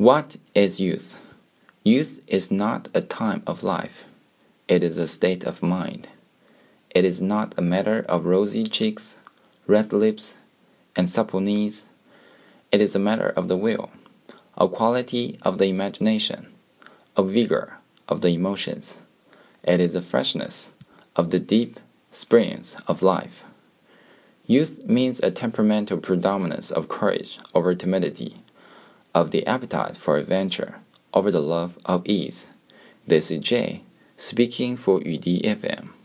What is youth? Youth is not a time of life. It is a state of mind. It is not a matter of rosy cheeks, red lips, and supple knees. It is a matter of the will, a quality of the imagination, a vigor of the emotions. It is a freshness of the deep springs of life. Youth means a temperamental predominance of courage over timidity, of the appetite for adventure over the love of ease. This is Jay, speaking for 语滴 FM.